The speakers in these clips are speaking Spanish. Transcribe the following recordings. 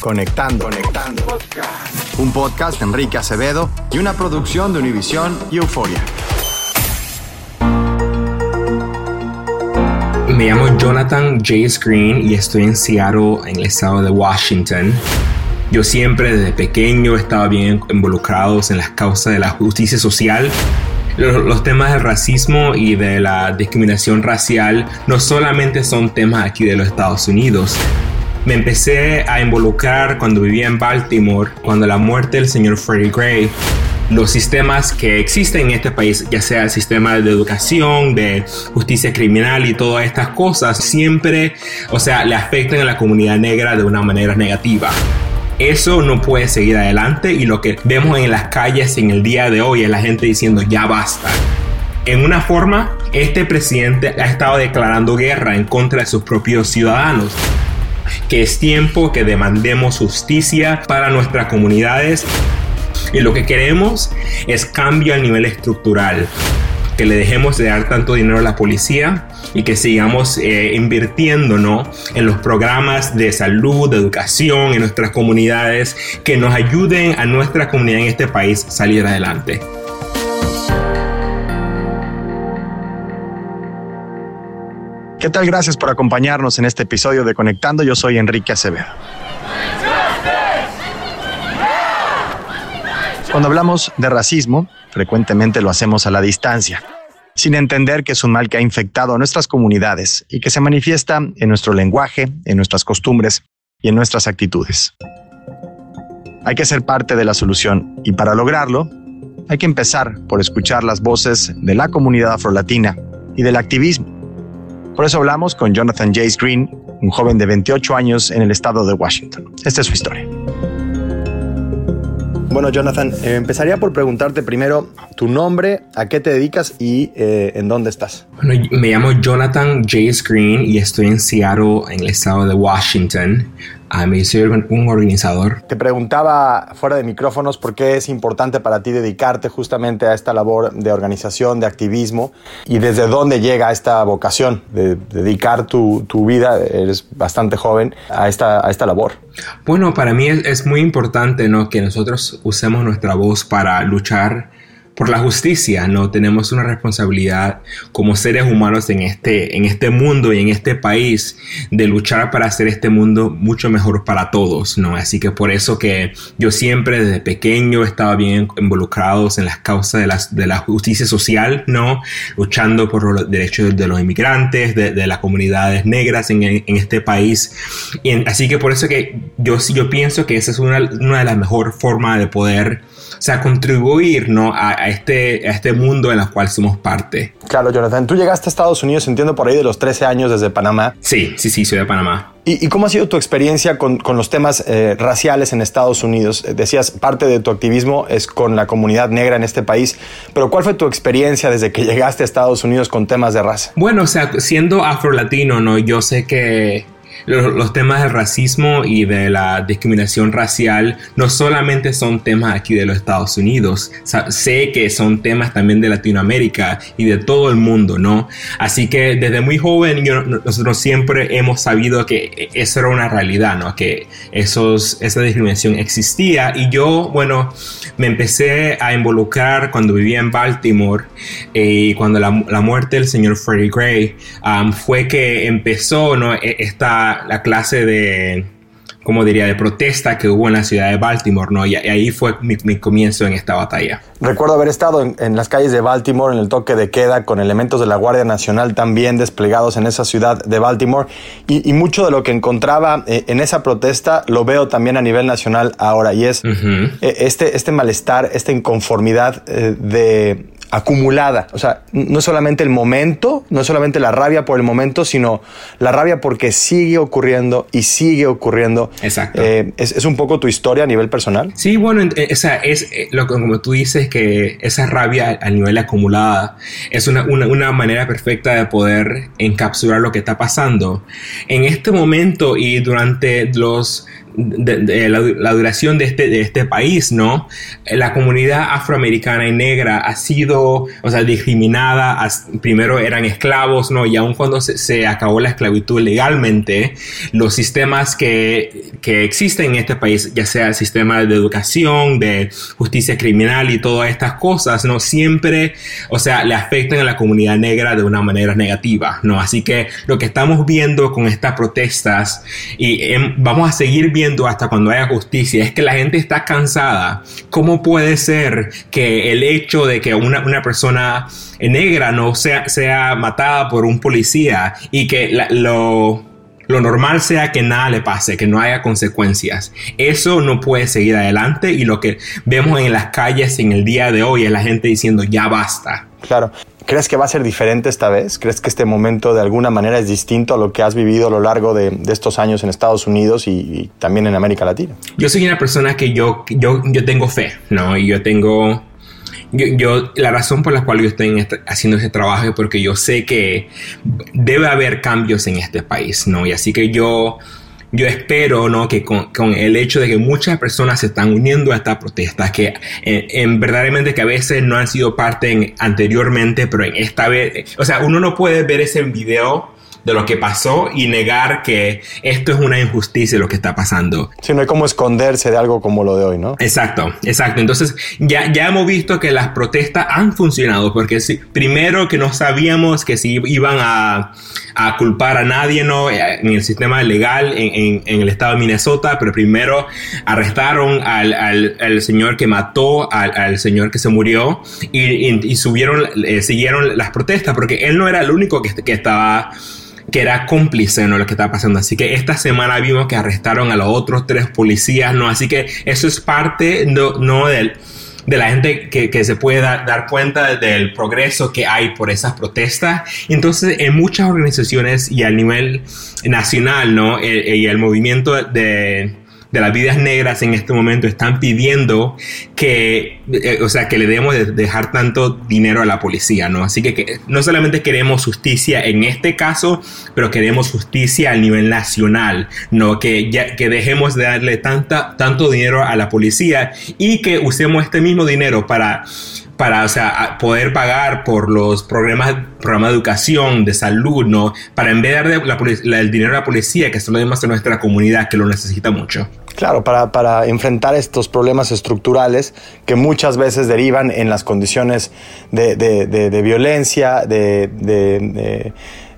Conectando, conectando. Un podcast de Enrique Acevedo y una producción de Univisión y Euforia. Me llamo Jonathan J. Screen y estoy en Seattle, en el estado de Washington. Yo siempre desde pequeño estaba bien involucrado en las causas de la justicia social. Los, los temas del racismo y de la discriminación racial no solamente son temas aquí de los Estados Unidos. Me empecé a involucrar cuando vivía en Baltimore, cuando la muerte del señor Freddie Gray los sistemas que existen en este país, ya sea el sistema de educación, de justicia criminal y todas estas cosas, siempre, o sea, le afectan a la comunidad negra de una manera negativa. Eso no puede seguir adelante y lo que vemos en las calles en el día de hoy es la gente diciendo ya basta. En una forma, este presidente ha estado declarando guerra en contra de sus propios ciudadanos que es tiempo que demandemos justicia para nuestras comunidades y lo que queremos es cambio a nivel estructural. Que le dejemos de dar tanto dinero a la policía y que sigamos eh, invirtiendo ¿no? en los programas de salud, de educación en nuestras comunidades que nos ayuden a nuestra comunidad en este país salir adelante. ¿Qué tal? Gracias por acompañarnos en este episodio de Conectando. Yo soy Enrique Acevedo. Cuando hablamos de racismo, frecuentemente lo hacemos a la distancia, sin entender que es un mal que ha infectado a nuestras comunidades y que se manifiesta en nuestro lenguaje, en nuestras costumbres y en nuestras actitudes. Hay que ser parte de la solución y para lograrlo hay que empezar por escuchar las voces de la comunidad afrolatina y del activismo. Por eso hablamos con Jonathan Jace Green, un joven de 28 años en el estado de Washington. Esta es su historia. Bueno, Jonathan, eh, empezaría por preguntarte primero tu nombre, a qué te dedicas y eh, en dónde estás. Bueno, me llamo Jonathan J. Screen y estoy en Seattle, en el estado de Washington. Ah, me soy un organizador. Te preguntaba fuera de micrófonos por qué es importante para ti dedicarte justamente a esta labor de organización, de activismo y desde dónde llega esta vocación de dedicar tu, tu vida, eres bastante joven, a esta, a esta labor. Bueno, para mí es, es muy importante ¿no? que nosotros usemos nuestra voz para luchar por la justicia, ¿no? Tenemos una responsabilidad como seres humanos en este, en este mundo y en este país de luchar para hacer este mundo mucho mejor para todos, ¿no? Así que por eso que yo siempre desde pequeño estaba bien involucrados en las causas de, las, de la justicia social, ¿no? Luchando por los derechos de los inmigrantes, de, de las comunidades negras en, en este país. Y así que por eso que yo, yo pienso que esa es una, una de las mejores formas de poder sea, contribuir ¿no? a, a, este, a este mundo en el cual somos parte. Claro, Jonathan, tú llegaste a Estados Unidos, entiendo, por ahí de los 13 años desde Panamá. Sí, sí, sí, soy de Panamá. ¿Y, y cómo ha sido tu experiencia con, con los temas eh, raciales en Estados Unidos? Eh, decías, parte de tu activismo es con la comunidad negra en este país, pero ¿cuál fue tu experiencia desde que llegaste a Estados Unidos con temas de raza? Bueno, o sea, siendo afro-latino, ¿no? Yo sé que los, temas del racismo y de la discriminación racial no solamente son temas aquí de los Estados Unidos, sé que son temas también de Latinoamérica y de todo el mundo, ¿no? Así que desde muy joven nosotros siempre hemos sabido que eso era una realidad, ¿no? Que esos, esa discriminación existía y yo, bueno, me empecé a involucrar cuando vivía en Baltimore y eh, cuando la, la, muerte del señor Freddie Gray fue que empezó, ¿no? Esta la clase de, como diría, de protesta que hubo en la ciudad de Baltimore, ¿no? Y, ahí fue mi, mi comienzo en esta batalla. Recuerdo haber estado en, en, las calles de Baltimore en el toque de queda con elementos de la Guardia Nacional también desplegados en esa ciudad de Baltimore y, y mucho de lo que encontraba eh, en esa protesta lo veo también a nivel nacional ahora y es uh -huh. este, este malestar, esta inconformidad eh, de acumulada. O sea, no solamente el momento, no solamente la rabia por el momento, sino la rabia porque sigue ocurriendo y sigue ocurriendo. Exacto. Eh, ¿es, ¿es, un poco tu historia a nivel personal? Sí, bueno, o sea, es eh, lo como tú dices, que esa rabia a nivel acumulada es una, una, una manera perfecta de poder encapsular lo que está pasando. En este momento y durante los de, de la, la, duración de este, de este país, ¿no? La comunidad afroamericana y negra ha sido, o sea, discriminada, primero eran esclavos, ¿no? Y aun cuando se, se acabó la esclavitud legalmente, los sistemas que, que, existen en este país, ya sea el sistema de educación, de justicia criminal y todas estas cosas, ¿no? Siempre, o sea, le afectan a la comunidad negra de una manera negativa, ¿no? Así que lo que estamos viendo con estas protestas y eh, vamos a seguir viendo hasta cuando haya justicia es que la gente está cansada. ¿Cómo puede ser que el hecho de que una, una persona negra no sea, sea matada por un policía y que lo, lo normal sea que nada le pase, que no haya consecuencias. Eso no puede seguir adelante y lo que vemos en las calles en el día de hoy es la gente diciendo ya basta. Claro. ¿Crees que va a ser diferente esta vez? ¿Crees que este momento de alguna manera es distinto a lo que has vivido a lo largo de, de estos años en Estados Unidos y, y, también en América Latina? Yo soy una persona que yo, yo, yo tengo fe, ¿no? Y yo tengo... Yo, yo, la razón por la cual yo estoy este, haciendo este trabajo es porque yo sé que debe haber cambios en este país, ¿no? Y así que yo yo espero ¿no? que con, con, el hecho de que muchas personas se están uniendo a esta protesta, que en, en verdaderamente que a veces no han sido parte en, anteriormente, pero en esta vez, o sea, uno no puede ver ese video de lo que pasó y negar que esto es una injusticia lo que está pasando. Sí, no hay como esconderse de algo como lo de hoy, ¿no? Exacto, exacto. Entonces ya, ya hemos visto que las protestas han funcionado porque si, primero que no sabíamos que si iban a, a culpar a nadie ¿no? en el sistema legal en, en, en, el estado de Minnesota, pero primero arrestaron al, al, al señor que mató al, al, señor que se murió y, y, y subieron, eh, siguieron las protestas porque él no era el único que, que estaba que era cómplice ¿no? lo que estaba pasando. Así que esta semana vimos que arrestaron a los otros tres policías, ¿no? Así que eso es parte no, no del de la gente que, que se puede dar, cuenta del progreso que hay por esas protestas. Entonces, en muchas organizaciones y a nivel nacional, ¿no? El, y el movimiento de, de las vidas negras en este momento están pidiendo que, eh, o sea, que le debemos de dejar tanto dinero a la policía, ¿no? Así que, no solamente queremos justicia en este caso, pero queremos justicia a nivel nacional, ¿no? Que, ya, que dejemos de darle tanta, tanto dinero a la policía y que usemos este mismo dinero para para o sea, poder pagar por los programas, programas de educación, de salud, ¿no? Para en vez de dar el dinero a la policía, que se lo demos a nuestra comunidad que lo necesita mucho. Claro, para, para, enfrentar estos problemas estructurales que muchas veces derivan en las condiciones de, de, de violencia, de,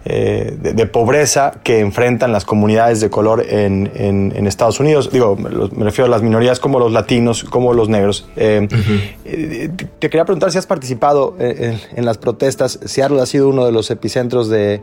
eh, de, pobreza que enfrentan las comunidades de color en, en, Estados Unidos. Digo, me refiero a las minorías como los latinos, como los negros. Eh, eh, te quería preguntar si has participado en, en las protestas. Seattle ha sido uno de los epicentros de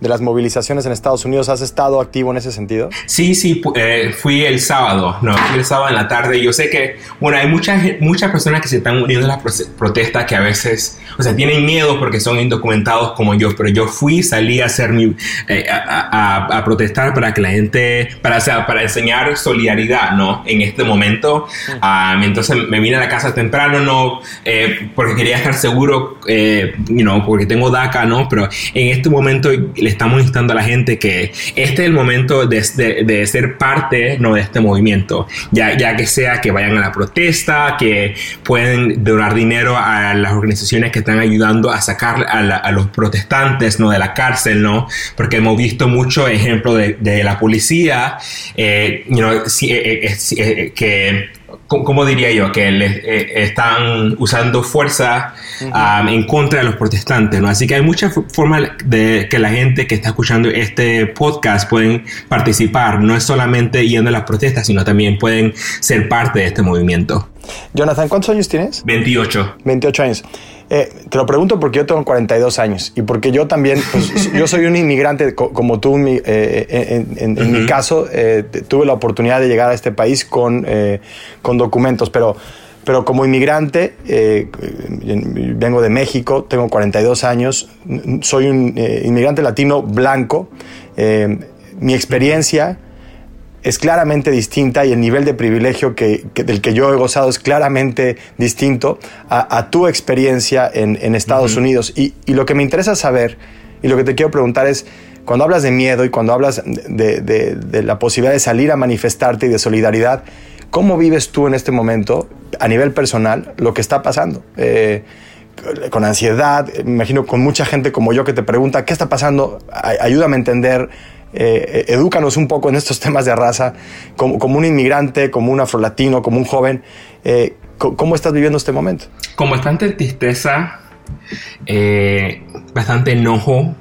de las movilizaciones en Estados Unidos. ¿Has estado activo en ese sentido? Sí, sí, eh, fui el sábado, no, fui el sábado en la tarde. Yo sé que, bueno, hay muchas, muchas personas que se están uniendo a las protestas que a veces, o sea, tienen miedo porque son indocumentados como yo, pero yo fui, salí a hacer mi, eh, a, protestar para que la gente, para, o sea, para enseñar solidaridad, ¿no? En este momento. Um, entonces me vine a la casa temprano, ¿no? Eh, porque quería estar seguro, you know, porque tengo DACA, ¿no? Pero en este momento estamos instando a la gente que este es el momento de, de, ser parte ¿no? de este movimiento, ya, ya que sea que vayan a la protesta, que pueden donar dinero a las organizaciones que están ayudando a sacar a, los protestantes ¿no? de la cárcel, ¿no? porque hemos visto mucho ejemplo de, la policía eh, you know, si, eh, eh, que ¿cómo diría yo? Que eh, están usando fuerza um, en contra de los protestantes, ¿no? Así que hay muchas formas de que la gente que está escuchando este podcast pueden participar, no es solamente yendo a las protestas, sino también pueden ser parte de este movimiento. Jonathan, ¿cuántos años tienes? 28. 28 años. Eh, te lo pregunto porque yo tengo 42 años y porque yo también, pues, yo soy un inmigrante como tú, eh, eh, en, mi caso, tuve la oportunidad de llegar a este país con, con documentos, pero, pero como inmigrante, vengo de México, tengo 42 años, soy un inmigrante latino blanco, mi experiencia es claramente distinta y el nivel de privilegio que, del que yo he gozado es claramente distinto a, tu experiencia en, Estados Unidos. Y, lo que me interesa saber y lo que te quiero preguntar es, cuando hablas de miedo y cuando hablas de, la posibilidad de salir a manifestarte y de solidaridad, ¿cómo vives tú en este momento, a nivel personal, lo que está pasando? Eh, con ansiedad, me imagino con mucha gente como yo que te pregunta, ¿qué está pasando? Ayúdame a entender eh, edúcanos un poco en estos temas de raza, como, un inmigrante, como un afrolatino, como un joven. Eh, ¿Cómo estás viviendo este momento? Con bastante tristeza, eh, bastante enojo,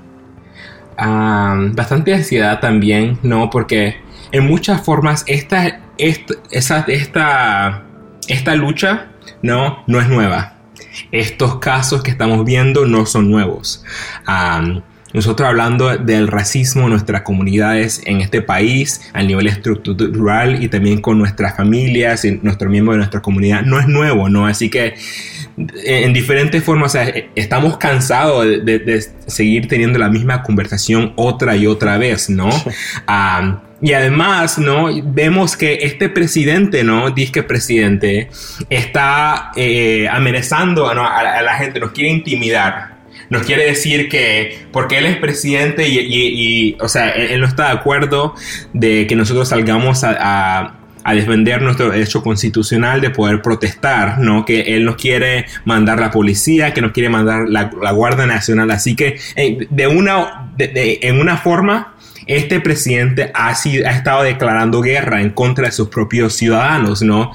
bastante ansiedad también, ¿no? Porque en muchas formas esta, esta, esta, esta lucha, ¿no? No es nueva. Estos casos que estamos viendo no son nuevos. Nosotros hablando del racismo en nuestras comunidades en este país, a nivel estructural y también con nuestras familias y nuestros miembros de nuestra comunidad, no es nuevo, ¿no? Así que en diferentes formas, estamos cansados de, seguir teniendo la misma conversación otra y otra vez, ¿no? y además, ¿no? Vemos que este presidente, ¿no? Dice presidente, está eh, amenazando a, la gente, nos quiere intimidar nos quiere decir que porque él es presidente y, o sea, él, no está de acuerdo de que nosotros salgamos a, defender nuestro derecho constitucional de poder protestar, ¿no? Que él nos quiere mandar la policía, que nos quiere mandar la, Guardia Nacional. Así que eh, de una, en una forma, este presidente ha, sido, ha estado declarando guerra en contra de sus propios ciudadanos, ¿no?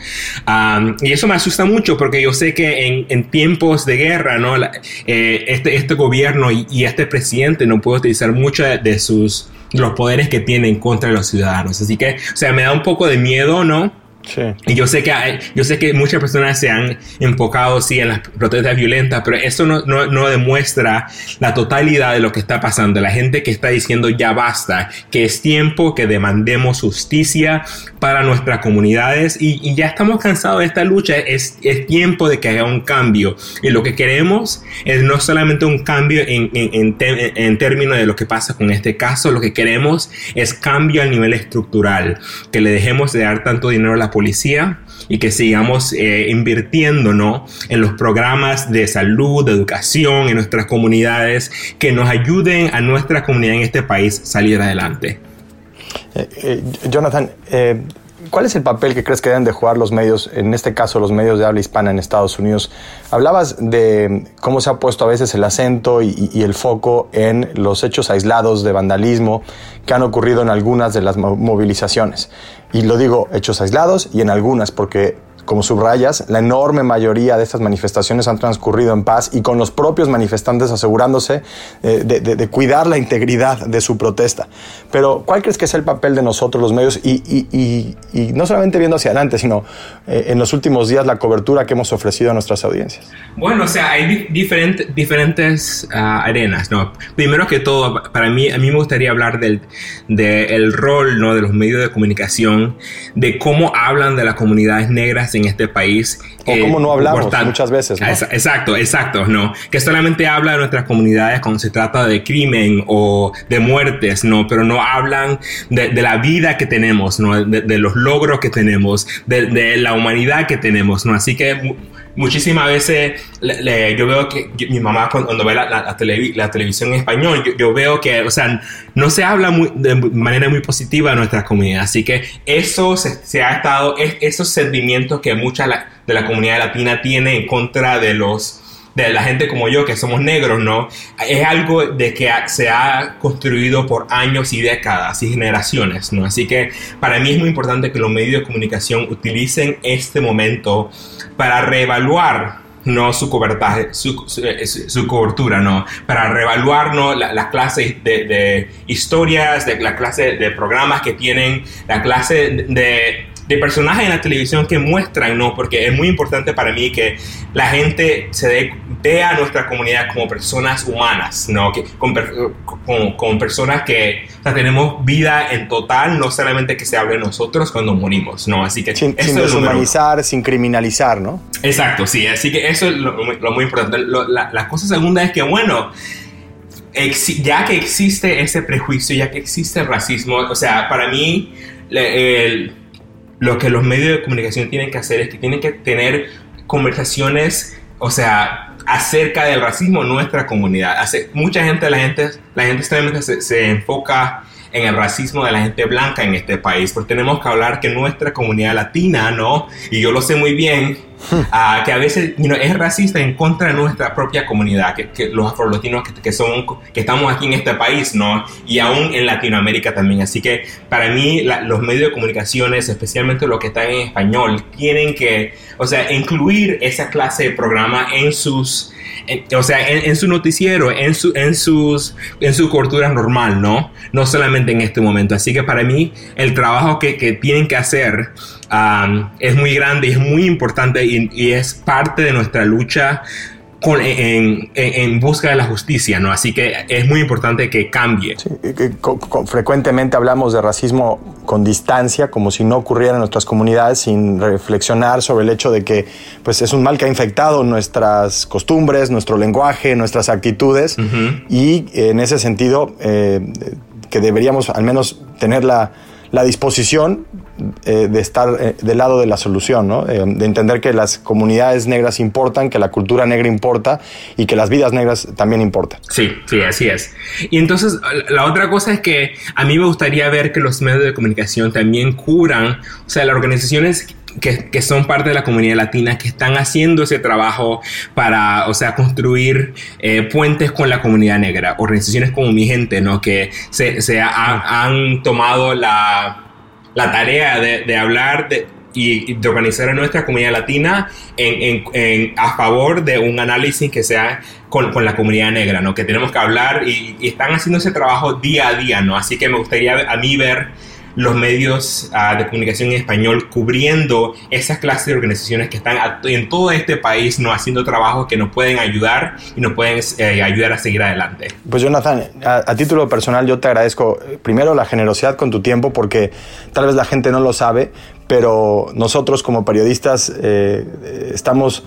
y eso me asusta mucho porque yo sé que en, tiempos de guerra, ¿no? Eh, este, este gobierno y, este presidente no puede utilizar mucho de, sus los poderes que tiene en contra de los ciudadanos. Así que, o sea, me da un poco de miedo, ¿no? Y yo sé que yo sé que muchas personas se han enfocado sí en las protestas violentas, pero eso no, no, no, demuestra la totalidad de lo que está pasando. La gente que está diciendo ya basta, que es tiempo que demandemos justicia para nuestras comunidades y, ya estamos cansados de esta lucha. Es, es, tiempo de que haya un cambio. Y lo que queremos es no solamente un cambio en, en, en términos de lo que pasa con este caso, lo que queremos es cambio a nivel estructural, que le dejemos de dar tanto dinero a policía y que sigamos eh, invirtiendo ¿no? en los programas de salud, de educación, en nuestras comunidades, que nos ayuden a nuestra comunidad en este país salir adelante. Eh, eh, Jonathan, ¿cuál es el papel que crees que deben de jugar los medios, en este caso los medios de habla hispana en Estados Unidos? Hablabas de cómo se ha puesto a veces el acento y, y el foco en los hechos aislados de vandalismo que han ocurrido en algunas de las movilizaciones. Y lo digo, hechos aislados y en algunas, porque como subrayas, la enorme mayoría de estas manifestaciones han transcurrido en paz y con los propios manifestantes asegurándose eh, de, cuidar la integridad de su protesta. Pero, ¿cuál crees que es el papel de nosotros los medios y, no solamente viendo hacia adelante, sino eh, en los últimos días la cobertura que hemos ofrecido a nuestras audiencias? Bueno, o sea, hay diferentes diferentes ah, arenas, ¿no? Primero que todo, para mí, a mí me gustaría hablar del de rol, ¿no? De los medios de comunicación, de cómo hablan de las comunidades negras este país. O como no hablamos muchas veces. Exacto, exacto, ¿no? Que solamente habla de nuestras comunidades cuando se trata de crimen o de muertes, ¿no? Pero no hablan de, la vida que tenemos, ¿no? De, los logros que tenemos, de, la humanidad que tenemos, ¿no? Así que muchísimas veces yo veo que mi mamá cuando ve la, televisión en español, yo, veo que, o sea, no se habla de manera muy positiva de nuestra comunidad. Así que eso se, ha estado, esos sentimientos que mucha de la comunidad latina tiene en contra de los de la gente como yo, que somos negros, ¿no? Es algo de que se ha construido por años y décadas y generaciones, ¿no? Así que para mí es muy importante que los medios de comunicación utilicen este momento para reevaluar no su cobertaje, su, su, cobertura, no, para reevaluar ¿no? las clases de, de, historias, de la clase de programas que tienen, la clase de de personajes en la televisión que muestran, ¿no? Porque es muy importante para mí que la gente se vea a nuestra comunidad como personas humanas, ¿no? Que, con, con, personas que tenemos vida en total, no solamente que se hable de nosotros cuando morimos, ¿no? Así que sin, sin deshumanizar, sin criminalizar, ¿no? Exacto, sí. Así que eso es lo, muy importante. la, cosa segunda es que, bueno, ya que existe ese prejuicio, ya que existe el racismo, o sea, para mí el lo que los medios de comunicación tienen que hacer es que tienen que tener conversaciones, o sea, acerca del racismo en nuestra comunidad. Mucha gente, la gente, la gente solamente se, se enfoca en el racismo de la gente blanca en este país, porque tenemos que hablar que nuestra comunidad latina, ¿no? Y yo lo sé muy bien, uh, que a veces es racista en contra de nuestra propia comunidad, que, que los afrolatinos que, que, son, que estamos aquí en este país, ¿no? Y aún en Latinoamérica también. Así que para mí los medios de comunicaciones, especialmente los que están en español, tienen que, o sea, incluir esa clase de programa en sus o sea, en, su noticiero, en su, en, sus, en su cobertura normal, ¿no? No solamente en este momento. Así que para mí el trabajo que, que tienen que hacer um, es muy grande y es muy importante y, y es parte de nuestra lucha en, busca de la justicia, ¿no? Así que es muy importante que cambie. frecuentemente hablamos de racismo con distancia, como si no ocurriera en nuestras comunidades, sin reflexionar sobre el hecho de que pues, es un mal que ha infectado nuestras costumbres, nuestro lenguaje, nuestras actitudes, y en ese sentido eh, que deberíamos al menos tener la, la disposición eh, de estar eh, del lado de la solución, ¿no? Eh, de entender que las comunidades negras importan, que la cultura negra importa y que las vidas negras también importan. Sí, sí, así es. Y entonces la otra cosa es que a mí me gustaría ver que los medios de comunicación también curan, o sea, las organizaciones que, son parte de la comunidad latina que están haciendo ese trabajo para, o sea, construir puentes con la comunidad negra. Organizaciones como Mi Gente, ¿no? Que se, se han tomado la la tarea de, hablar y, de organizar a nuestra comunidad latina en, a favor de un análisis que sea con, la comunidad negra, ¿no? Que tenemos que hablar y, están haciendo ese trabajo día a día, ¿no? Así que me gustaría a mí ver los medios uh, de comunicación en español cubriendo esas clases de organizaciones que están en todo este país no haciendo trabajos que nos pueden ayudar y nos pueden eh, ayudar a seguir adelante. Pues Jonathan, a, título personal yo te agradezco eh, primero la generosidad con tu tiempo porque tal vez la gente no lo sabe, pero nosotros como periodistas eh, estamos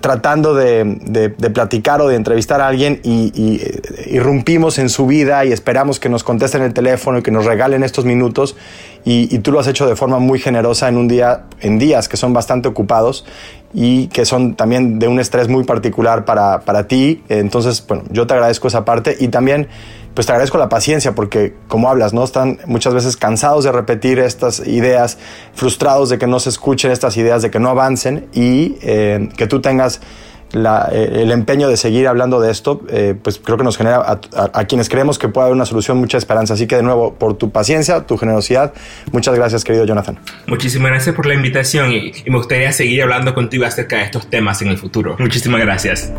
tratando de, platicar o de entrevistar a alguien y, eh, irrumpimos en su vida y esperamos que nos contesten el teléfono y que nos regalen estos minutos y, tú lo has hecho de forma muy generosa en un día, en días que son bastante ocupados y que son también de un estrés muy particular para, para ti. Entonces, bueno, yo te agradezco esa parte y también pues te agradezco la paciencia porque, como hablas, ¿no? Están muchas veces cansados de repetir estas ideas, frustrados de que no se escuchen estas ideas, de que no avancen y eh, que tú tengas eh, el empeño de seguir hablando de esto, eh, pues creo que nos genera a, quienes creemos que puede haber una solución mucha esperanza. Así que de nuevo, por tu paciencia, tu generosidad, muchas gracias, querido Jonathan. Muchísimas gracias por la invitación y, y me gustaría seguir hablando contigo acerca de estos temas en el futuro. Muchísimas gracias.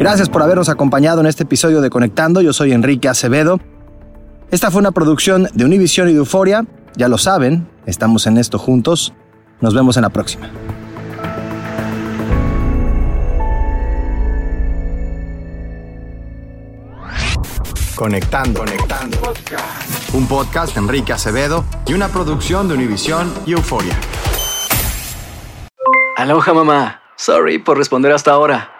Gracias por habernos acompañado en este episodio de Conectando. Yo soy Enrique Acevedo. Esta fue una producción de Univision y de Euforia. Ya lo saben, estamos en esto juntos. Nos vemos en la próxima. Conectando. Conectando. Un podcast de Enrique Acevedo y una producción de Univision y Euforia. Aloha mamá. Sorry por responder hasta ahora.